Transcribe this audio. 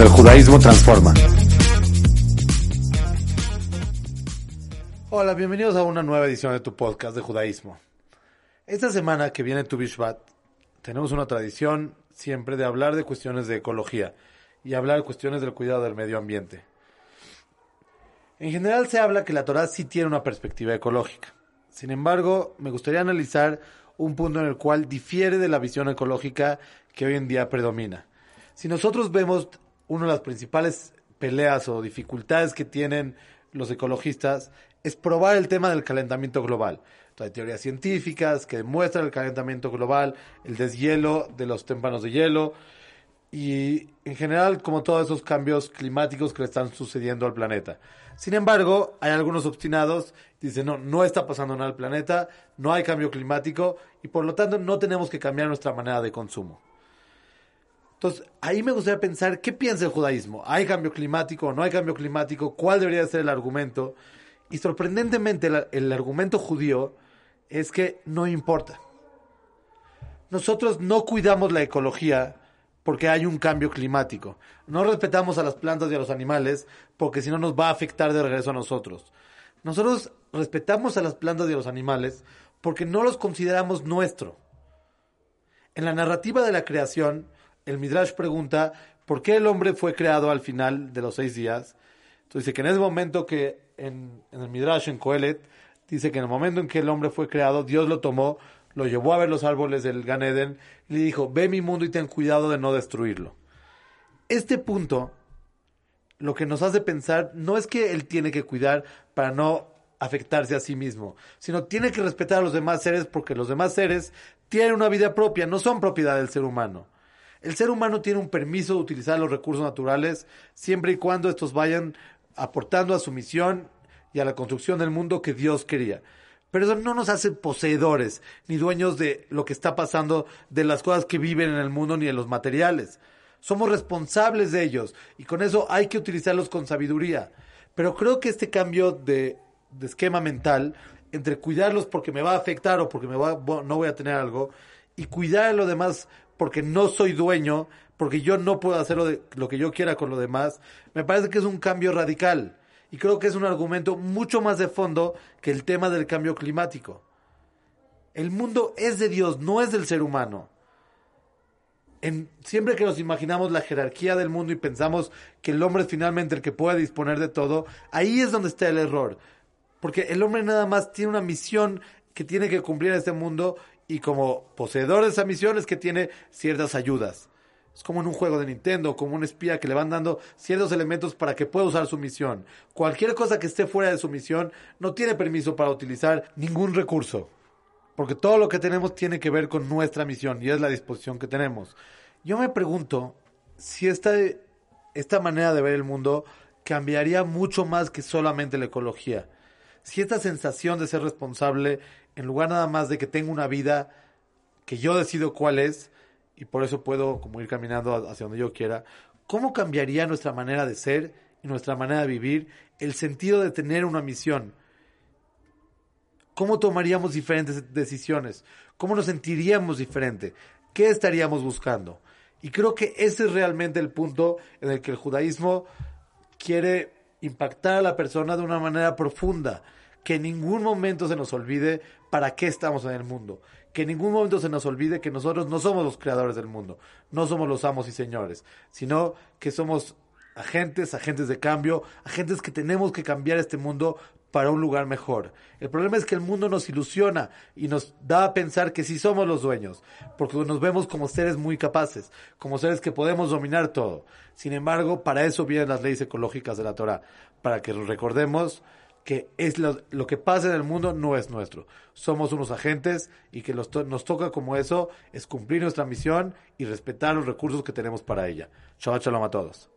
el judaísmo transforma. Hola, bienvenidos a una nueva edición de tu podcast de judaísmo. Esta semana que viene tu Bishvat, tenemos una tradición siempre de hablar de cuestiones de ecología y hablar de cuestiones del cuidado del medio ambiente. En general se habla que la Torah sí tiene una perspectiva ecológica. Sin embargo, me gustaría analizar un punto en el cual difiere de la visión ecológica que hoy en día predomina. Si nosotros vemos una de las principales peleas o dificultades que tienen los ecologistas es probar el tema del calentamiento global. hay teorías científicas que demuestran el calentamiento global, el deshielo de los témpanos de hielo y en general como todos esos cambios climáticos que le están sucediendo al planeta. Sin embargo, hay algunos obstinados que dicen, no, no está pasando nada al planeta, no hay cambio climático y por lo tanto no tenemos que cambiar nuestra manera de consumo. Entonces, ahí me gustaría pensar, ¿qué piensa el judaísmo? ¿Hay cambio climático o no hay cambio climático? ¿Cuál debería ser el argumento? Y sorprendentemente, el, argumento judío es que no importa. Nosotros no cuidamos la ecología porque hay un cambio climático. No respetamos a las plantas y a los animales porque si no nos va a afectar de regreso a nosotros. Nosotros respetamos a las plantas y a los animales porque no los consideramos nuestro. En la narrativa de la creación, el Midrash pregunta por qué el hombre fue creado al final de los seis días. Entonces dice que en ese momento que en, el Midrash, en Coelet, dice que en el momento en que el hombre fue creado, Dios lo tomó, lo llevó a ver los árboles del Gan Eden y le dijo, ve mi mundo y ten cuidado de no destruirlo. Este punto, lo que nos hace pensar, no es que él tiene que cuidar para no afectarse a sí mismo, sino tiene que respetar a los demás seres porque los demás seres tienen una vida propia, no son propiedad del ser humano. El ser humano tiene un permiso de utilizar los recursos naturales siempre y cuando estos vayan aportando a su misión y a la construcción del mundo que Dios quería. Pero eso no nos hace poseedores ni dueños de lo que está pasando, de las cosas que viven en el mundo ni de los materiales. Somos responsables de ellos y con eso hay que utilizarlos con sabiduría. Pero creo que este cambio de, esquema mental entre cuidarlos porque me va a afectar o porque me va, no voy a tener algo y cuidar a lo demás porque no soy dueño, porque yo no puedo hacer lo, que yo quiera con lo demás, me parece que es un cambio radical. Y creo que es un argumento mucho más de fondo que el tema del cambio climático. El mundo es de Dios, no es del ser humano. En, siempre que nos imaginamos la jerarquía del mundo y pensamos que el hombre es finalmente el que puede disponer de todo, ahí es donde está el error. Porque el hombre nada más tiene una misión que tiene que cumplir en este mundo y como poseedor de esa misión es que tiene ciertas ayudas. Es como en un juego de Nintendo, como un espía que le van dando ciertos elementos para que pueda usar su misión. Cualquier cosa que esté fuera de su misión no tiene permiso para utilizar ningún recurso. Porque todo lo que tenemos tiene que ver con nuestra misión y es la disposición que tenemos. Yo me pregunto si esta, esta manera de ver el mundo cambiaría mucho más que solamente la ecología. Si esta sensación de ser responsable en lugar nada más de que tengo una vida que yo decido cuál es y por eso puedo como ir caminando hacia donde yo quiera, ¿cómo cambiaría nuestra manera de ser y nuestra manera de vivir el sentido de tener una misión? ¿Cómo tomaríamos diferentes decisiones? ¿Cómo nos sentiríamos diferente? ¿Qué estaríamos buscando? Y creo que ese es realmente el punto en el que el judaísmo quiere impactar a la persona de una manera profunda que en ningún momento se nos olvide para qué estamos en el mundo. Que en ningún momento se nos olvide que nosotros no somos los creadores del mundo, no somos los amos y señores, sino que somos agentes, agentes de cambio, agentes que tenemos que cambiar este mundo para un lugar mejor. El problema es que el mundo nos ilusiona y nos da a pensar que sí somos los dueños, porque nos vemos como seres muy capaces, como seres que podemos dominar todo. Sin embargo, para eso vienen las leyes ecológicas de la Torah, para que recordemos que es lo, que pasa en el mundo no es nuestro. Somos unos agentes y que nos, nos toca como eso es cumplir nuestra misión y respetar los recursos que tenemos para ella. Shabbat shalom a todos.